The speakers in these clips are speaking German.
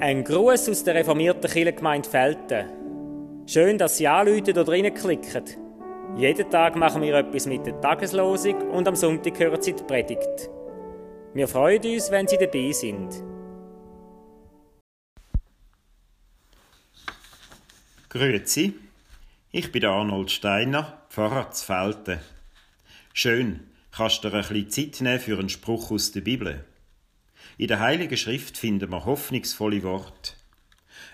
Ein Gruß aus der reformierten Kirchengemeinde Felten. Schön, dass Sie anrufen oder reinklicken. Jeden Tag machen wir etwas mit der Tageslosung und am Sonntag hören Sie die Predigt. Wir freuen uns, wenn Sie dabei sind. Grüezi, ich bin Arnold Steiner, Pfarrer zu Felten. Schön, kannst du dir ein bisschen Zeit nehmen für einen Spruch aus der Bibel. In der Heiligen Schrift finden wir hoffnungsvolle Worte.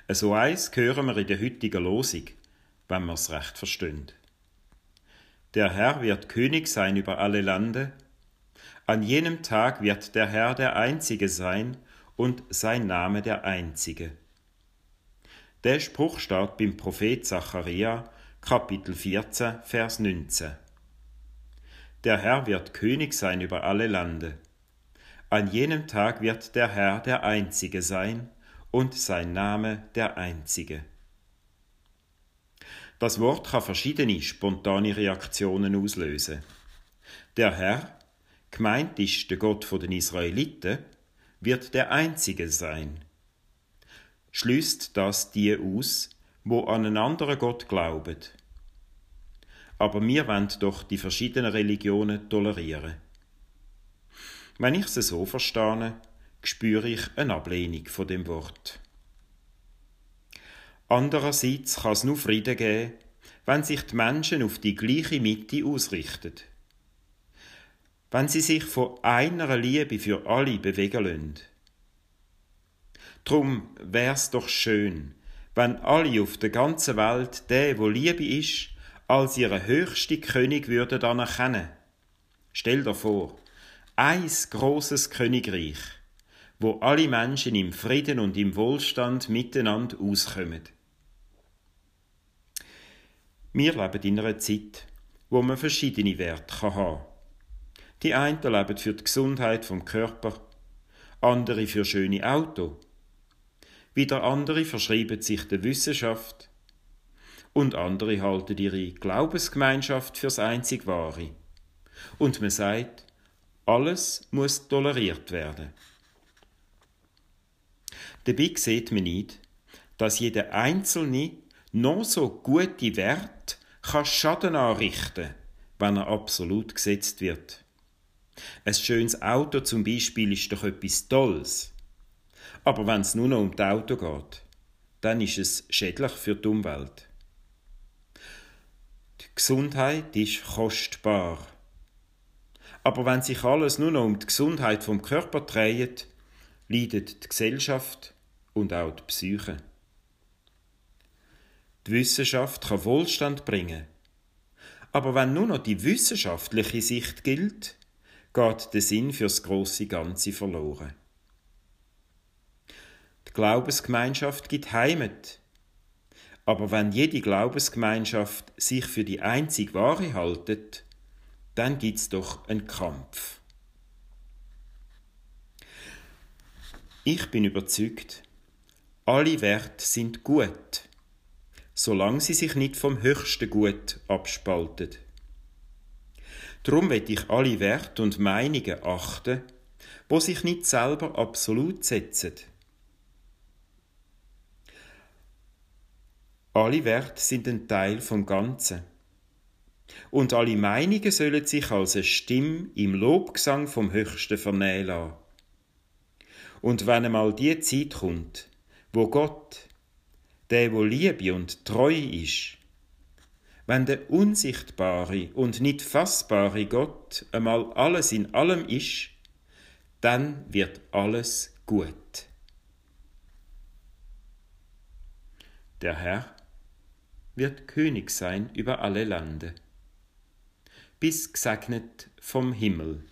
So eins hören wir in der heutigen Losung, wenn wir es recht verstehen. Der Herr wird König sein über alle Lande. An jenem Tag wird der Herr der Einzige sein und sein Name der Einzige. Der Spruch steht beim Prophet Zacharia, Kapitel 14, Vers 19. Der Herr wird König sein über alle Lande. An jenem Tag wird der Herr der Einzige sein und sein Name der Einzige. Das Wort kann verschiedene spontane Reaktionen auslösen. Der Herr, gemeint ist der Gott den Israeliten, wird der Einzige sein. Schließt das die aus, wo an einen anderen Gott glauben. Aber wir wollen doch die verschiedenen Religionen tolerieren. Wenn ich es so verstehe, spüre ich eine Ablehnung von dem Wort. Andererseits kann es nur Frieden geben, wenn sich die Menschen auf die gleiche Mitte ausrichten. Wenn sie sich von einer Liebe für alle bewegen lassen. Drum wär's doch schön, wenn alle auf der ganzen Welt der, wo Liebe ist, als ihre höchste König würden anerkennen. Stell dir vor, eins großes Königreich, wo alle Menschen im Frieden und im Wohlstand miteinander auskommen. Wir leben in einer Zeit, wo man verschiedene Werte haben kann. Die einen leben für die Gesundheit vom Körper, andere für schöne Auto, wieder andere verschreiben sich der Wissenschaft und andere halten ihre Glaubensgemeinschaft fürs einzig Wahre. Und man sagt, alles muss toleriert werden. Dabei sieht man nicht, dass jeder Einzelne noch so gute Wert kann Schaden anrichten, wenn er absolut gesetzt wird. Ein schönes Auto zum Beispiel ist doch etwas Tolles. Aber wenn es nur noch um das Auto geht, dann ist es schädlich für die Umwelt. Die Gesundheit ist kostbar. Aber wenn sich alles nur noch um die Gesundheit vom Körper dreht, leidet die Gesellschaft und auch die Psyche. Die Wissenschaft kann Wohlstand bringen. Aber wenn nur noch die wissenschaftliche Sicht gilt, geht der Sinn fürs große Ganze verloren. Die Glaubensgemeinschaft gibt Heimat. Aber wenn jede Glaubensgemeinschaft sich für die einzig wahre haltet, dann gibt's doch einen Kampf. Ich bin überzeugt, alle Werte sind gut, solange sie sich nicht vom höchsten Gut abspalten. Darum will ich alle Werte und Meinungen achten, wo sich nicht selber absolut setzen. Alle Werte sind ein Teil vom Ganzen. Und alle Meinungen sollen sich als eine Stimme im Lobgesang vom Höchsten vernehmen lassen. Und wenn einmal die Zeit kommt, wo Gott, der wo Liebe und Treu ist, wenn der unsichtbare und nicht fassbare Gott einmal alles in allem ist, dann wird alles gut. Der Herr wird König sein über alle Lande bis gesegnet vom Himmel.